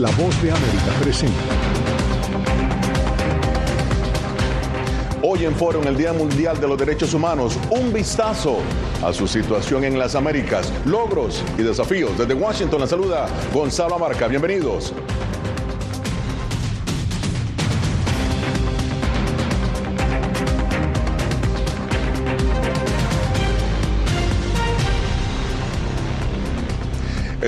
La Voz de América presenta. Hoy en Foro, en el Día Mundial de los Derechos Humanos, un vistazo a su situación en las Américas, logros y desafíos. Desde Washington la saluda Gonzalo Amarca. Bienvenidos.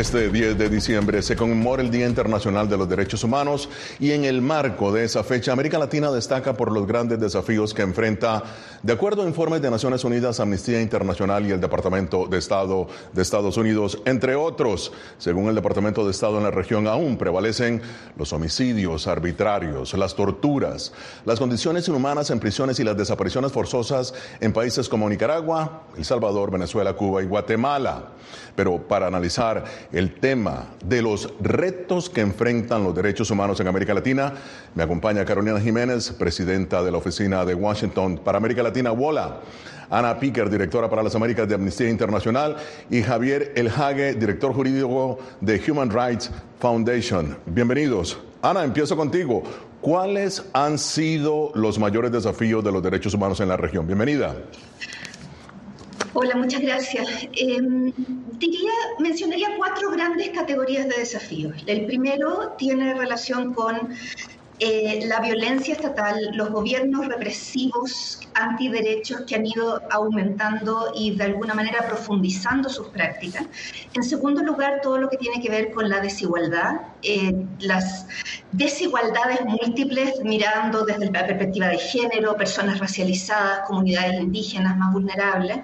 Este 10 de diciembre se conmemora el Día Internacional de los Derechos Humanos y en el marco de esa fecha América Latina destaca por los grandes desafíos que enfrenta, de acuerdo a informes de Naciones Unidas, Amnistía Internacional y el Departamento de Estado de Estados Unidos, entre otros. Según el Departamento de Estado en la región aún prevalecen los homicidios arbitrarios, las torturas, las condiciones inhumanas en prisiones y las desapariciones forzosas en países como Nicaragua, El Salvador, Venezuela, Cuba y Guatemala. Pero para analizar el tema de los retos que enfrentan los derechos humanos en América Latina. Me acompaña Carolina Jiménez, presidenta de la Oficina de Washington para América Latina, WOLA. Ana Picker, directora para las Américas de Amnistía Internacional, y Javier Elhage, director jurídico de Human Rights Foundation. Bienvenidos. Ana, empiezo contigo. ¿Cuáles han sido los mayores desafíos de los derechos humanos en la región? Bienvenida. Hola, muchas gracias. Em, diría, mencionaría cuatro grandes categorías de desafíos. El primero tiene relación con eh, la violencia estatal, los gobiernos represivos antiderechos que han ido aumentando y de alguna manera profundizando sus prácticas. En segundo lugar, todo lo que tiene que ver con la desigualdad, eh, las desigualdades múltiples mirando desde la perspectiva de género, personas racializadas, comunidades indígenas más vulnerables.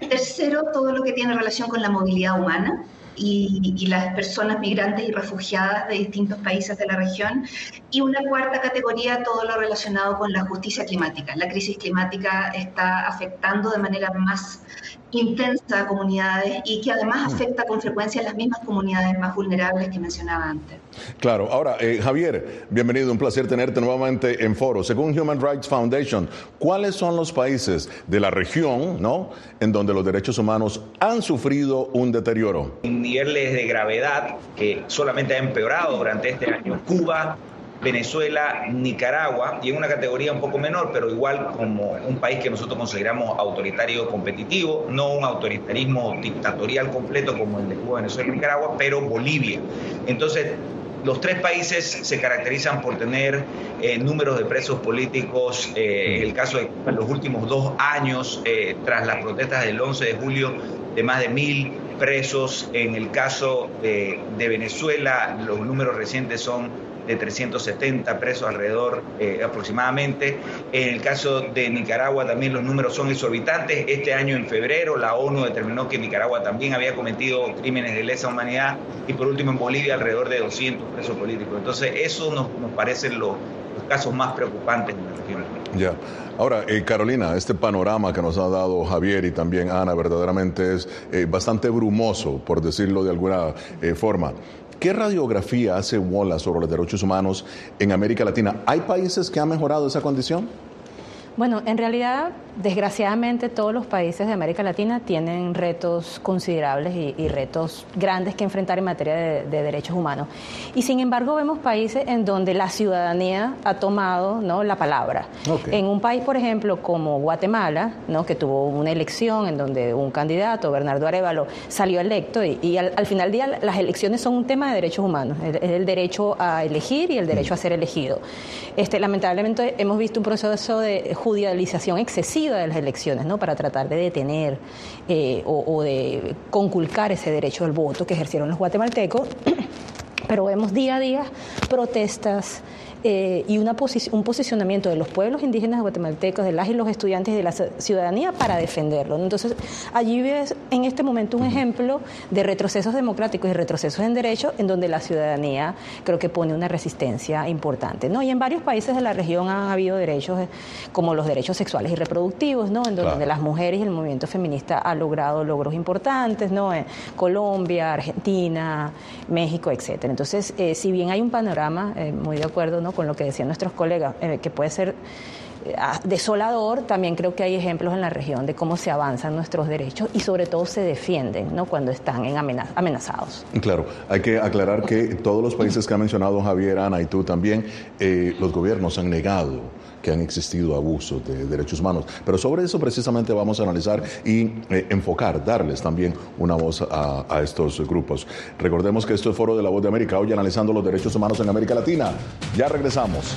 Tercero, todo lo que tiene relación con la movilidad humana y, las personas migrantes y refugiadas de distintos países de la región. Y una cuarta categoría, todo lo relacionado con la justicia climática. La crisis climática está afectando de manera más intensa a comunidades y que además mm. afecta con frecuencia a las mismas comunidades más vulnerables que mencionaba antes. Claro, ahora, eh, Javier, bienvenido, un placer tenerte nuevamente en foro. Según Human Rights Foundation, ¿cuáles son los países de la región ¿no? en donde los derechos humanos han sufrido un deterioro? Niveles de gravedad que solamente ha empeorado durante este año. Cuba, Venezuela, Nicaragua, y en una categoría un poco menor, pero igual como un país que nosotros consideramos autoritario competitivo, no un autoritarismo dictatorial completo como el de Cuba, Venezuela y Nicaragua, pero Bolivia. Entonces, los tres países se caracterizan por tener eh, números de presos políticos, eh, el caso de los últimos dos años, eh, tras las protestas del 11 de julio, de más de mil presos. En el caso de Venezuela, los números recientes son de 370 presos alrededor eh, aproximadamente. En el caso de Nicaragua también los números son exorbitantes. Este año en febrero la ONU determinó que Nicaragua también había cometido crímenes de lesa humanidad y por último en Bolivia alrededor de 200 presos políticos. Entonces eso nos, nos parecen los, casos más preocupantes en la región. Ya. Ahora, eh, Carolina, este panorama que nos ha dado Javier y también Ana verdaderamente es eh, bastante brumoso, por decirlo de alguna forma. ¿Qué radiografía hace Wallace sobre los derechos humanos en América Latina? ¿Hay países que han mejorado esa condición? Bueno, en realidad, desgraciadamente, todos los países de América Latina tienen retos considerables y, retos grandes que enfrentar en materia de, derechos humanos. Y sin embargo, vemos países en donde la ciudadanía ha tomado ¿no? la palabra. En un país, por ejemplo, como Guatemala, ¿no? que tuvo una elección en donde un candidato, Bernardo Arevalo, salió electo y, al, final del día las elecciones son un tema de derechos humanos, es el, derecho a elegir y el derecho a ser elegido. Este, lamentablemente hemos visto un proceso de judicialización excesiva de las elecciones, ¿no? Para tratar de detener eh, o, o de conculcar ese derecho al voto que ejercieron los guatemaltecos. Pero vemos día a día protestas, eh, y una un posicionamiento de los pueblos indígenas guatemaltecos, de las y los estudiantes de la ciudadanía para defenderlo. Entonces, allí ves en este momento un ejemplo de retrocesos democráticos y retrocesos en derechos en donde la ciudadanía creo que pone una resistencia importante. ¿no? Y en varios países de la región han habido derechos eh, como los derechos sexuales y reproductivos, ¿no? en donde las mujeres y el movimiento feminista ha logrado logros importantes, ¿no? en Colombia, Argentina, México, etcétera. Entonces, eh, si bien hay un panorama, muy de acuerdo, ¿no? Con lo que decían nuestros colegas, eh, que puede ser desolador, también creo que hay ejemplos en la región de cómo se avanzan nuestros derechos y sobre todo se defienden ¿no? cuando están en amenazados. Claro, hay que aclarar que todos los países que ha mencionado Javier, Ana y tú también, eh, los gobiernos han negado que han existido abusos de derechos humanos. Pero sobre eso precisamente vamos a analizar y eh, enfocar, darles también una voz a, a, estos grupos. Recordemos que esto es Foro de la Voz de América, hoy analizando los derechos humanos en América Latina. Ya regresamos.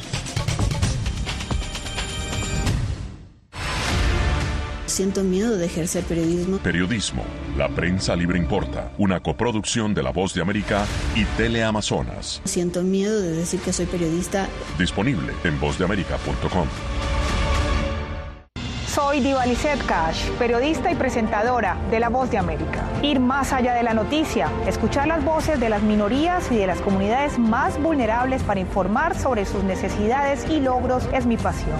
Siento miedo de ejercer periodismo. Periodismo. La prensa libre importa. Una coproducción de La Voz de América y Teleamazonas. Siento miedo de decir que soy periodista. Disponible en vozdeamerica.com. Soy Diva Cash, periodista y presentadora de La Voz de América. Ir más allá de la noticia, escuchar las voces de las minorías y de las comunidades más vulnerables para informar sobre sus necesidades y logros es mi pasión.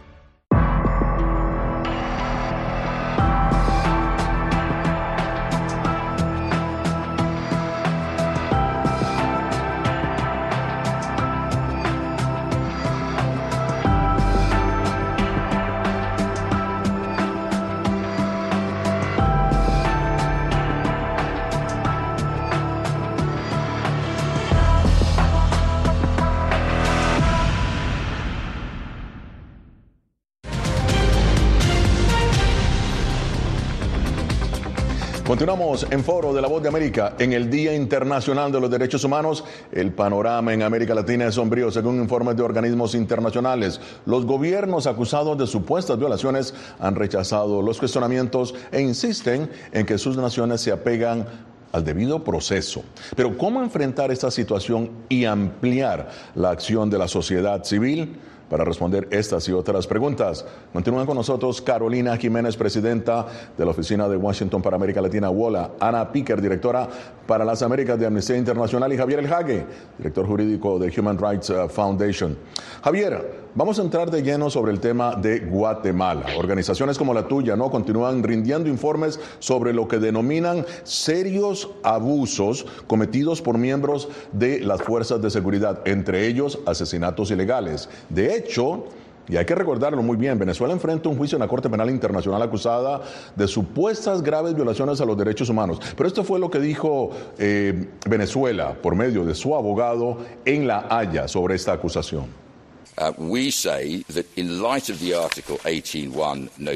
Continuamos en Foro de la Voz de América. En el Día Internacional de los Derechos Humanos, el panorama en América Latina es sombrío según informes de organismos internacionales. Los gobiernos acusados de supuestas violaciones han rechazado los cuestionamientos e insisten en que sus naciones se apegan al debido proceso. Pero ¿cómo enfrentar esta situación y ampliar la acción de la sociedad civil? Para responder estas y otras preguntas, continúan con nosotros Carolina Jiménez, presidenta de la Oficina de Washington para América Latina, WOLA, Ana Picker, directora para las Américas de Amnistía Internacional, y Javier El Hague, director jurídico de Human Rights uh, Foundation. Javier, vamos a entrar de lleno sobre el tema de Guatemala. Organizaciones como la tuya no continúan rindiendo informes sobre lo que denominan serios abusos cometidos por miembros de las fuerzas de seguridad, entre ellos asesinatos ilegales. De hecho, y hay que recordarlo muy bien, Venezuela enfrenta un juicio en la Corte Penal Internacional acusada de supuestas graves violaciones a los derechos humanos. Pero esto fue lo que dijo eh, Venezuela por medio de su abogado en La Haya sobre esta acusación.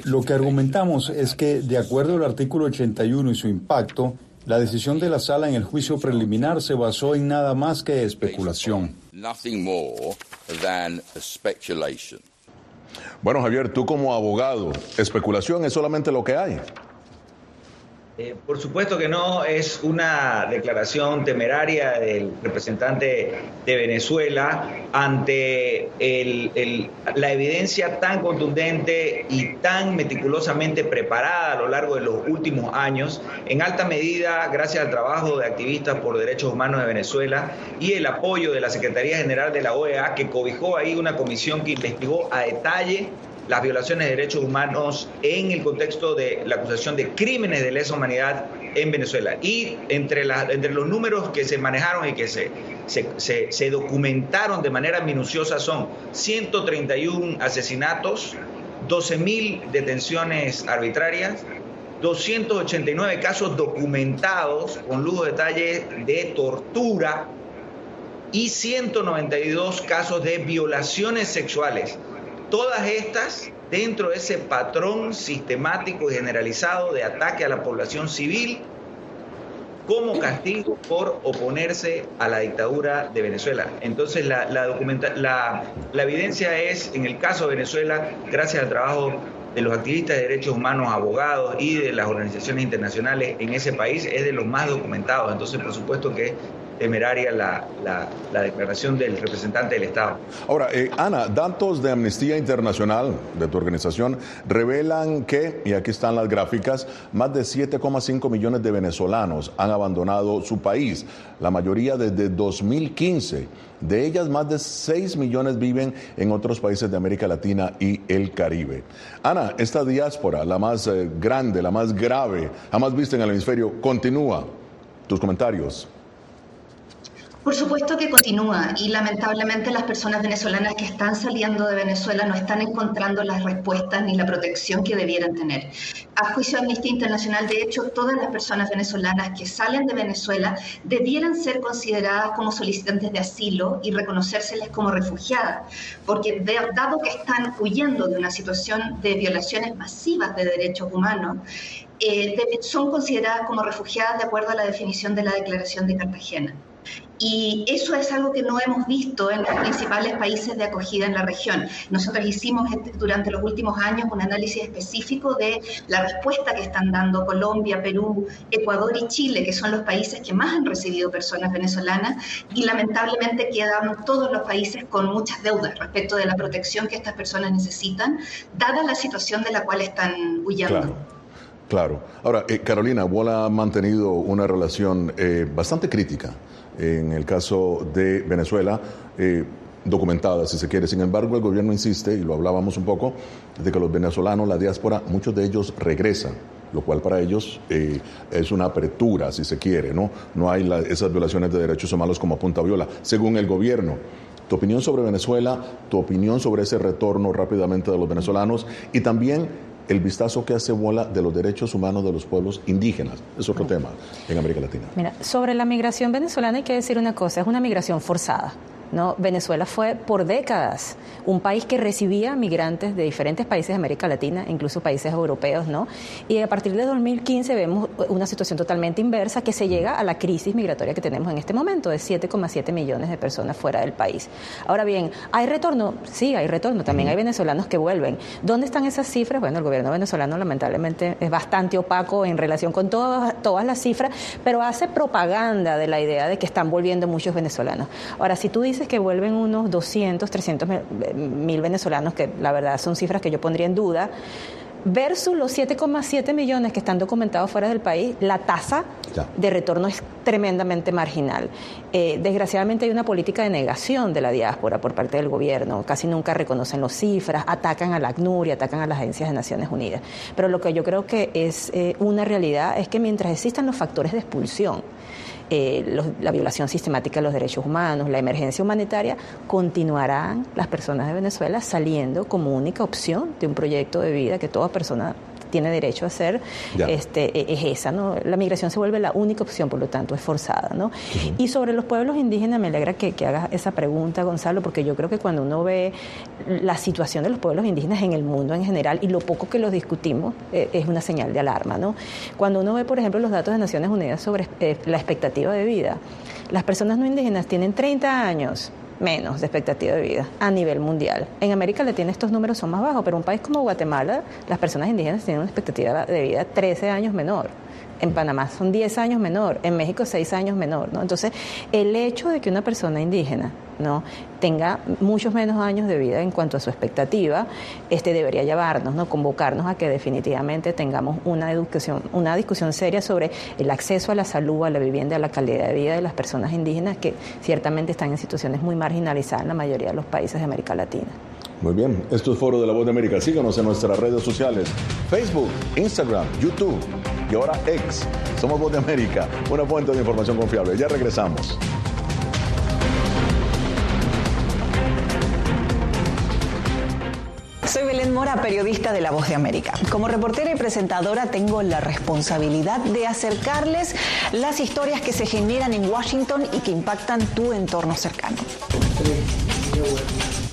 Lo que argumentamos es que, de acuerdo al artículo 81 y su impacto, la decisión de la sala en el juicio preliminar se basó en nada más que especulación. Bueno, Javier, tú como abogado, especulación es solamente lo que hay. Eh, por supuesto que no, es una declaración temeraria del representante de Venezuela ante la evidencia tan contundente y tan meticulosamente preparada a lo largo de los últimos años, en alta medida gracias al trabajo de activistas por derechos humanos de Venezuela y el apoyo de la Secretaría General de la OEA, que cobijó ahí una comisión que investigó a detalle las violaciones de derechos humanos en el contexto de la acusación de crímenes de lesa humanidad en Venezuela. Y entre, los números que se manejaron y que se, se, documentaron de manera minuciosa son 131 asesinatos, 12.000 detenciones arbitrarias, 289 casos documentados con lujo de detalle de tortura y 192 casos de violaciones sexuales. Todas estas dentro de ese patrón sistemático y generalizado de ataque a la población civil como castigo por oponerse a la dictadura de Venezuela. Entonces la, la, evidencia es, en el caso de Venezuela, gracias al trabajo de los activistas de derechos humanos, abogados y de las organizaciones internacionales en ese país, es de los más documentados. Entonces, por supuesto que temeraria la, la, declaración del representante del Estado. Ahora, eh, Ana, datos de Amnistía Internacional, de tu organización, revelan que, y aquí están las gráficas, más de 7,5 millones de venezolanos han abandonado su país, la mayoría desde 2015. De ellas, más de 6 millones viven en otros países de América Latina y el Caribe. Ana, esta diáspora, la más eh, grande, la más grave, jamás vista en el hemisferio, continúa. Tus comentarios. Por supuesto que continúa y lamentablemente las personas venezolanas que están saliendo de Venezuela no están encontrando las respuestas ni la protección que debieran tener. A juicio de Amnistía Internacional, de hecho, todas las personas venezolanas que salen de Venezuela debieran ser consideradas como solicitantes de asilo y reconocérseles como refugiadas, porque dado que están huyendo de una situación de violaciones masivas de derechos humanos, eh, son consideradas como refugiadas de acuerdo a la definición de la Declaración de Cartagena. Y eso es algo que no hemos visto en los principales países de acogida en la región. Nosotros hicimos durante los últimos años un análisis específico de la respuesta que están dando Colombia, Perú, Ecuador y Chile, que son los países que más han recibido personas venezolanas, y lamentablemente quedan todos los países con muchas deudas respecto de la protección que estas personas necesitan, dada la situación de la cual están huyendo. Claro. Claro. Ahora, eh, Carolina, Bola ha mantenido una relación eh, bastante crítica en el caso de Venezuela, eh, documentada, si se quiere. Sin embargo, el gobierno insiste, y lo hablábamos un poco, de que los venezolanos, la diáspora, muchos de ellos regresan, lo cual para ellos eh, es una apertura, si se quiere, ¿no? No hay esas violaciones de derechos humanos como apunta Viola, según el gobierno. Tu opinión sobre Venezuela, tu opinión sobre ese retorno rápidamente de los venezolanos y también el vistazo que hace bola de los derechos humanos de los pueblos indígenas. Es otro tema en América Latina. Mira, sobre la migración venezolana hay que decir una cosa, es una migración forzada. ¿No? Venezuela fue por décadas un país que recibía migrantes de diferentes países de América Latina, incluso países europeos, ¿no? Y a partir de 2015 vemos una situación totalmente inversa que se llega a la crisis migratoria que tenemos en este momento, de 7,7 millones de personas fuera del país. Ahora bien, ¿hay retorno? Sí, hay retorno. También hay venezolanos que vuelven. ¿Dónde están esas cifras? Bueno, el gobierno venezolano lamentablemente es bastante opaco en relación con todas, todas las cifras, pero hace propaganda de la idea de que están volviendo muchos venezolanos. Ahora, si tú dices que vuelven unos 200, 300 mil venezolanos, que la verdad son cifras que yo pondría en duda, versus los 7,7 millones que están documentados fuera del país, la tasa de retorno es tremendamente marginal. Eh, desgraciadamente hay una política de negación de la diáspora por parte del gobierno, casi nunca reconocen las cifras, atacan a la ACNUR y atacan a las agencias de Naciones Unidas. Pero lo que yo creo que es eh, una realidad es que mientras existan los factores de expulsión, eh, la violación sistemática de los derechos humanos, la emergencia humanitaria, continuarán las personas de Venezuela saliendo como única opción de un proyecto de vida que toda persona tiene derecho a hacer, este, e, es esa, ¿no? La migración se vuelve la única opción, por lo tanto, es forzada, ¿no? Y sobre los pueblos indígenas, me alegra que, que, hagas esa pregunta, Gonzalo, porque yo creo que cuando uno ve la situación de los pueblos indígenas en el mundo en general y lo poco que los discutimos, eh, es una señal de alarma, ¿no? Cuando uno ve, por ejemplo, los datos de Naciones Unidas sobre eh, la expectativa de vida, las personas no indígenas tienen 30 años menos de expectativa de vida a nivel mundial. En América Latina estos números son más bajos, pero un país como Guatemala las personas indígenas tienen una expectativa de vida 13 años menor en Panamá son 10 años menor, en México 6 años menor, ¿no? Entonces, el hecho de que una persona indígena, ¿no? tenga muchos menos años de vida en cuanto a su expectativa, este debería llevarnos, ¿no? convocarnos a que definitivamente tengamos una educación, una discusión seria sobre el acceso a la salud, a la vivienda, a la calidad de vida de las personas indígenas que ciertamente están en situaciones muy marginalizadas en la mayoría de los países de América Latina. Muy bien, esto es Foro de la Voz de América. Síganos en nuestras redes sociales, Facebook, Instagram, YouTube y ahora X. Somos Voz de América, una fuente de información confiable. Ya regresamos. Soy Belén Mora, periodista de La Voz de América. Como reportera y presentadora tengo la responsabilidad de acercarles las historias que se generan en Washington y que impactan tu entorno cercano.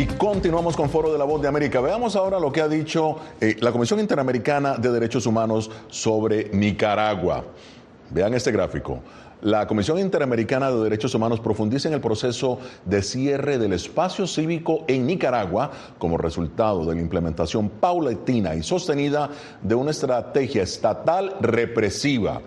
Y continuamos con Foro de la Voz de América. Veamos ahora lo que ha dicho eh, la Comisión Interamericana de Derechos Humanos sobre Nicaragua. Vean este gráfico. La Comisión Interamericana de Derechos Humanos profundiza en el proceso de cierre del espacio cívico en Nicaragua como resultado de la implementación paulatina y sostenida de una estrategia estatal represiva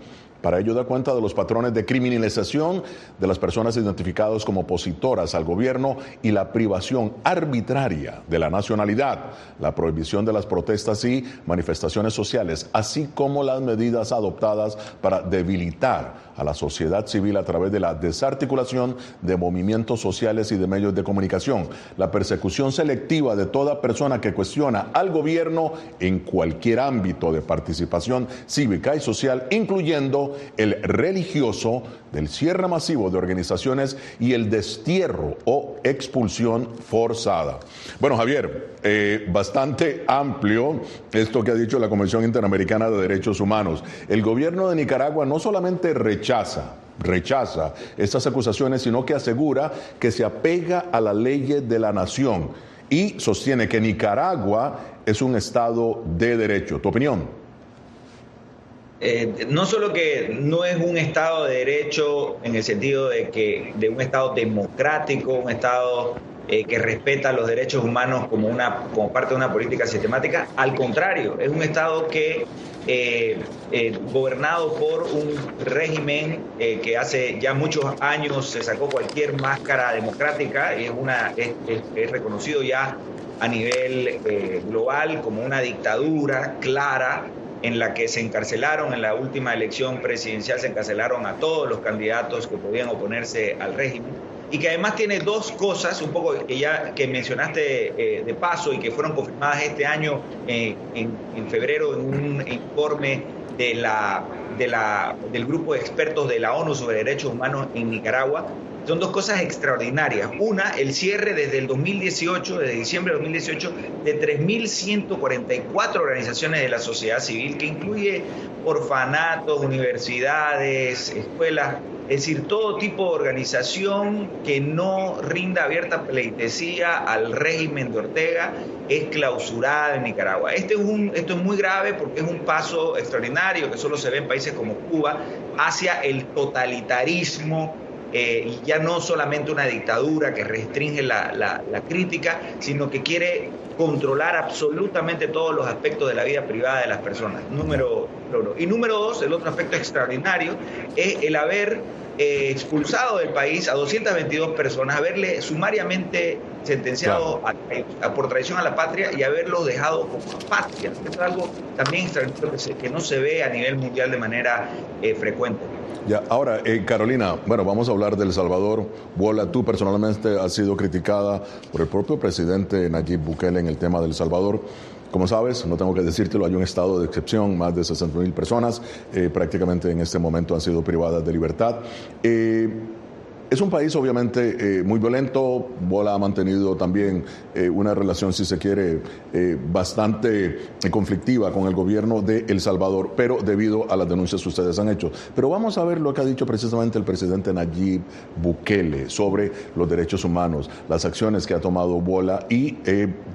para ello da cuenta de los patrones de criminalización de las personas identificadas como opositoras al gobierno y la privación arbitraria de la nacionalidad, la prohibición de las protestas y manifestaciones sociales, así como las medidas adoptadas para debilitar a la sociedad civil a través de la desarticulación de movimientos sociales y de medios de comunicación, la persecución selectiva de toda persona que cuestiona al gobierno en cualquier ámbito de participación cívica y social, incluyendo el religioso, del cierre masivo de organizaciones y el destierro o expulsión forzada. Bueno, Javier, eh, bastante amplio esto que ha dicho la Convención Interamericana de Derechos Humanos. El gobierno de Nicaragua no solamente rechaza, rechaza estas acusaciones, sino que asegura que se apega a la ley de la nación y sostiene que Nicaragua es un Estado de derecho. ¿Tu opinión? Eh, no solo que no es un Estado de derecho en el sentido de que de un Estado democrático, un Estado eh, que respeta los derechos humanos como, una, como parte de una política sistemática, al contrario, es un Estado que eh, gobernado por un régimen que hace ya muchos años se sacó cualquier máscara democrática y es, una, es reconocido ya a nivel global como una dictadura clara en la que se encarcelaron en la última elección presidencial, se encarcelaron a todos los candidatos que podían oponerse al régimen y que además tiene dos cosas, un poco que ya que mencionaste eh, de paso y que fueron confirmadas este año eh, en, en, febrero en un informe de la, de la, del grupo de expertos de la ONU sobre derechos humanos en Nicaragua, son dos cosas extraordinarias. Una, el cierre desde el 2018, desde diciembre de 2018, de 3.144 organizaciones de la sociedad civil, que incluye orfanatos, universidades, escuelas, es decir, todo tipo de organización que no rinda abierta pleitesía al régimen de Ortega es clausurada en Nicaragua. Este es un, esto es muy grave porque es un paso extraordinario que solo se ve en países como Cuba hacia el totalitarismo eh, y ya no solamente una dictadura que restringe la, crítica, sino que quiere controlar absolutamente todos los aspectos de la vida privada de las personas. Número uno. Y número dos, el otro aspecto extraordinario es el haber eh, expulsado del país a 222 personas, haberle sumariamente sentenciado por traición a la patria y haberlos dejado como patria. Es algo también extraordinario que, no se ve a nivel mundial de manera eh, frecuente. Ya, ahora, eh, Carolina, bueno, vamos a hablar del Salvador. Bola, tú personalmente has sido criticada por el propio presidente Nayib Bukele en el tema del Salvador. Como sabes, no tengo que decírtelo, hay un estado de excepción, más de 60 mil personas eh, prácticamente en este momento han sido privadas de libertad. Eh, es un país obviamente eh, muy violento, Bola ha mantenido también eh, una relación, si se quiere, eh, bastante conflictiva con el gobierno de El Salvador, pero debido a las denuncias que ustedes han hecho. Pero vamos a ver lo que ha dicho precisamente el presidente Nayib Bukele sobre los derechos humanos, las acciones que ha tomado Bola y,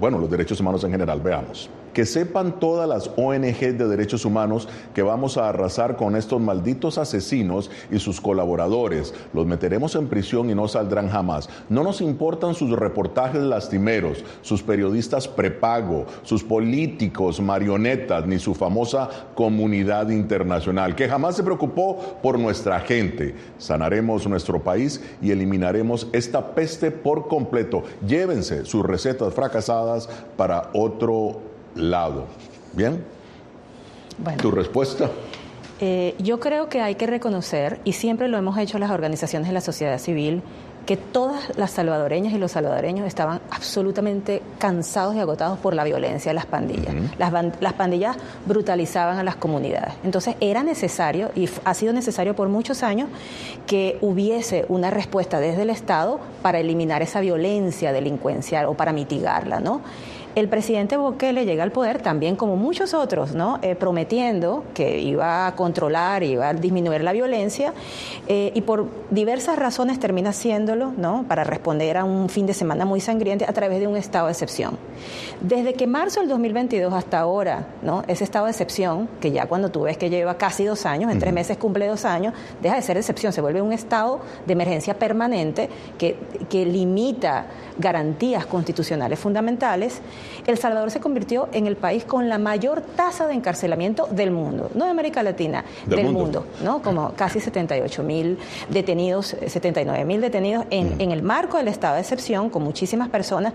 bueno, los derechos humanos en general. Veamos que sepan todas las ONG de derechos humanos que vamos a arrasar con estos malditos asesinos y sus colaboradores. Los meteremos en prisión y no saldrán jamás. No nos importan sus reportajes lastimeros, sus periodistas prepago, sus políticos marionetas, ni su famosa comunidad internacional, que jamás se preocupó por nuestra gente. Sanaremos nuestro país y eliminaremos esta peste por completo. Llévense sus recetas fracasadas para otro lado. ¿Bien? ¿Tu respuesta? Eh, yo creo que hay que reconocer, y siempre lo hemos hecho las organizaciones de la sociedad civil, que todas las salvadoreñas y los salvadoreños estaban absolutamente cansados y agotados por la violencia de las pandillas. las, las, pandillas brutalizaban a las comunidades. Entonces era necesario, y ha sido necesario por muchos años, que hubiese una respuesta desde el Estado para eliminar esa violencia delincuencial o para mitigarla, ¿no? El presidente Bukele llega al poder también como muchos otros, ¿no? Eh, prometiendo que iba a controlar, iba a disminuir la violencia eh, y por diversas razones termina haciéndolo, ¿no? Para responder a un fin de semana muy sangriente a través de un estado de excepción. Desde que marzo del 2022 hasta ahora, ¿no? Ese estado de excepción, que ya cuando tú ves que lleva casi dos años, en tres meses cumple dos años, deja de ser excepción, se vuelve un estado de emergencia permanente que, que limita garantías constitucionales fundamentales, El Salvador se convirtió en el país con la mayor tasa de encarcelamiento del mundo, no de América Latina, del, mundo. ¿no? Como casi 78 mil detenidos, 79 mil detenidos en, en, el marco del estado de excepción, con muchísimas personas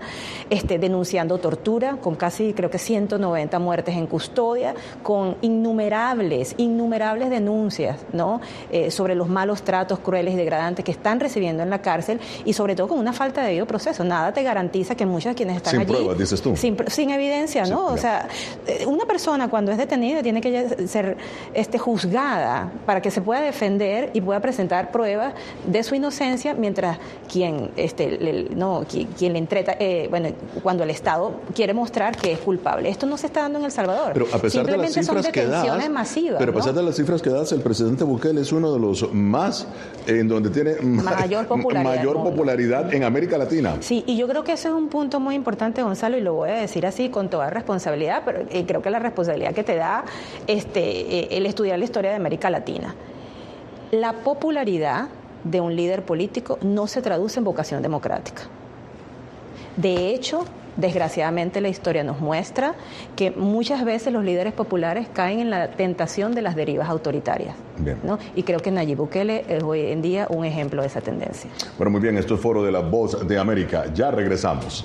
este, denunciando tortura, con casi creo que 190 muertes en custodia, con innumerables, innumerables denuncias ¿no? Eh, sobre los malos tratos crueles y degradantes que están recibiendo en la cárcel y sobre todo con una falta de debido proceso nada te garantiza que muchos de quienes están sin allí... Pruebas, dices tú. Sin, evidencia, ¿no? o sea, eh, una persona cuando es detenida tiene que ser este, juzgada para que se pueda defender y pueda presentar pruebas de su inocencia mientras quien, este, le, no, quien, le entreta, eh, bueno, cuando el Estado quiere mostrar que es culpable. Esto no se está dando en El Salvador. Pero a pesar de las cifras que das, masivas, pero a pesar de las cifras que das, el presidente Bukele es uno de los más en donde tiene mayor popularidad, mayor popularidad en América Latina. Sí, y yo creo que ese es un punto muy importante, Gonzalo, y lo voy a decir así con toda responsabilidad, pero eh, creo que la responsabilidad que te da este, eh, el estudiar la historia de América Latina. La popularidad de un líder político no se traduce en vocación democrática. De hecho, desgraciadamente la historia nos muestra que muchas veces los líderes populares caen en la tentación de las derivas autoritarias. ¿no? Y creo que Nayib Bukele es hoy en día un ejemplo de esa tendencia. Bueno, muy bien, esto es Foro de la Voz de América. Ya regresamos.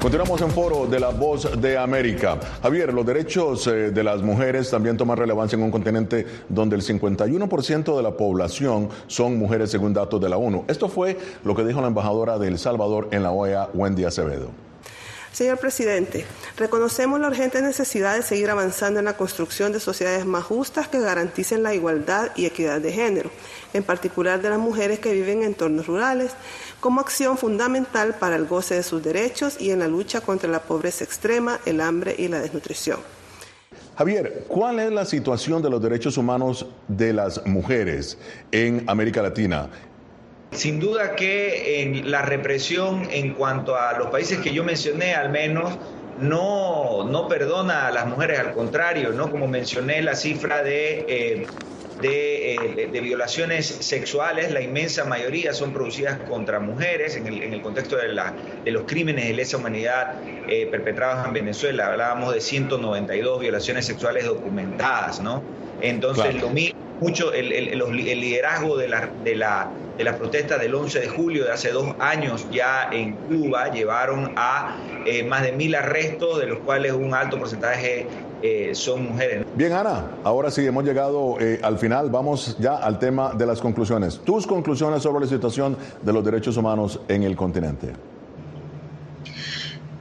Continuamos en foro de la voz de América. Javier, los derechos eh, de las mujeres también toman relevancia en un continente donde el 51% de la población son mujeres según datos de la ONU. Esto fue lo que dijo la embajadora de El Salvador en la OEA, Wendy Acevedo. Señor presidente, reconocemos la urgente necesidad de seguir avanzando en la construcción de sociedades más justas que garanticen la igualdad y equidad de género, en particular de las mujeres que viven en entornos rurales, como acción fundamental para el goce de sus derechos y en la lucha contra la pobreza extrema, el hambre y la desnutrición. Javier, ¿cuál es la situación de los derechos humanos de las mujeres en América Latina? Sin duda que en la represión en cuanto a los países que yo mencioné, al menos, no, no perdona a las mujeres, al contrario, ¿no? Como mencioné, la cifra de, eh, eh, de, violaciones sexuales, la inmensa mayoría son producidas contra mujeres en el, en el contexto de, la, de, los crímenes de lesa humanidad eh, perpetrados en Venezuela. Hablábamos de 192 violaciones sexuales documentadas, ¿no? Entonces, lo mismo mucho el, el, liderazgo de la, de, la, de las protestas del 11 de julio de hace dos años ya en Cuba llevaron a eh, más de mil arrestos, de los cuales un alto porcentaje eh, son mujeres. Bien, Ana, ahora sí hemos llegado eh, al final. Vamos ya al tema de las conclusiones. Tus conclusiones sobre la situación de los derechos humanos en el continente.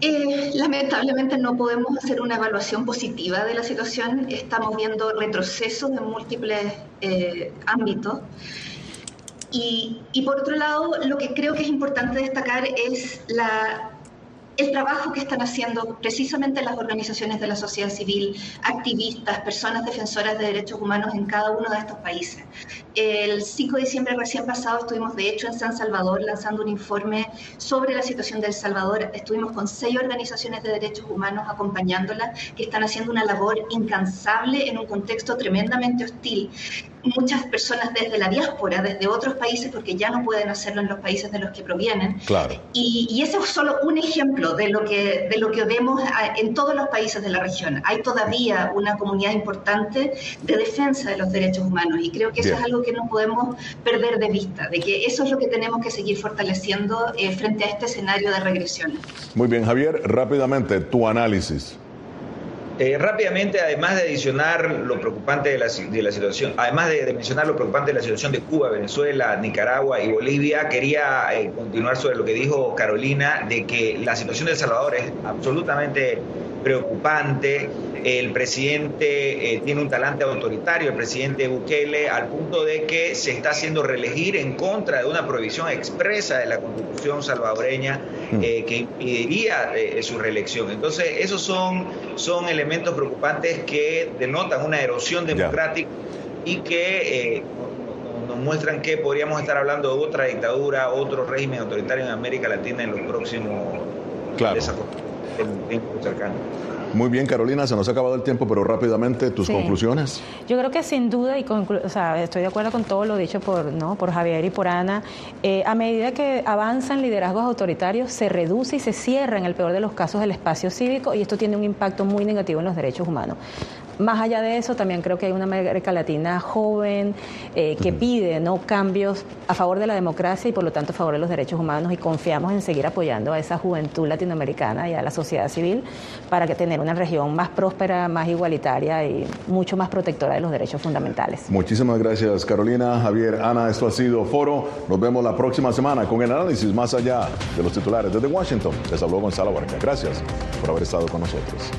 Eh, lamentablemente no podemos hacer una evaluación positiva de la situación. Estamos viendo retrocesos en múltiples eh, ámbitos. Y, y, por otro lado, lo que creo que es importante destacar es la el trabajo que están haciendo precisamente las organizaciones de la sociedad civil, activistas, personas defensoras de derechos humanos en cada uno de estos países. El 5 de diciembre recién pasado estuvimos de hecho en San Salvador lanzando un informe sobre la situación de El Salvador. Estuvimos con seis organizaciones de derechos humanos acompañándola que están haciendo una labor incansable en un contexto tremendamente hostil muchas personas desde la diáspora, desde otros países, porque ya no pueden hacerlo en los países de los que provienen. Claro. Y, y ese es solo un ejemplo de lo, que, de lo que vemos en todos los países de la región. Hay todavía una comunidad importante de defensa de los derechos humanos y creo que eso es algo que no podemos perder de vista, de que eso es lo que tenemos que seguir fortaleciendo eh, frente a este escenario de regresión. Muy bien, Javier, rápidamente, tu análisis. Eh, rápidamente, además de adicionar lo preocupante de la, de la situación, además de, mencionar lo preocupante de la situación de Cuba, Venezuela, Nicaragua y Bolivia, quería eh, continuar sobre lo que dijo Carolina, de que la situación de El Salvador es absolutamente preocupante. El presidente eh, tiene un talante autoritario, el presidente Bukele, al punto de que se está haciendo reelegir en contra de una prohibición expresa de la constitución salvadoreña mm. eh, que impediría eh, su reelección. Entonces, esos son, son elementos preocupantes que denotan una erosión democrática y que nos muestran que podríamos estar hablando de otra dictadura, otro régimen autoritario en América Latina en los próximos claro. Muy bien, Carolina, se nos ha acabado el tiempo, pero rápidamente tus conclusiones. Yo creo que sin duda, y o sea, estoy de acuerdo con todo lo dicho por, ¿no? por Javier y por Ana, eh, a medida que avanzan liderazgos autoritarios, se reduce y se cierra en el peor de los casos el espacio cívico y esto tiene un impacto muy negativo en los derechos humanos. Más allá de eso, también creo que hay una América Latina joven eh, que pide ¿no? cambios a favor de la democracia y por lo tanto a favor de los derechos humanos y confiamos en seguir apoyando a esa juventud latinoamericana y a la sociedad civil para que tener una región más próspera, más igualitaria y mucho más protectora de los derechos fundamentales. Muchísimas gracias Carolina, Javier, Ana, esto ha sido Foro. Nos vemos la próxima semana con el análisis más allá de los titulares desde Washington. Les habló Gonzalo Barca. Gracias por haber estado con nosotros.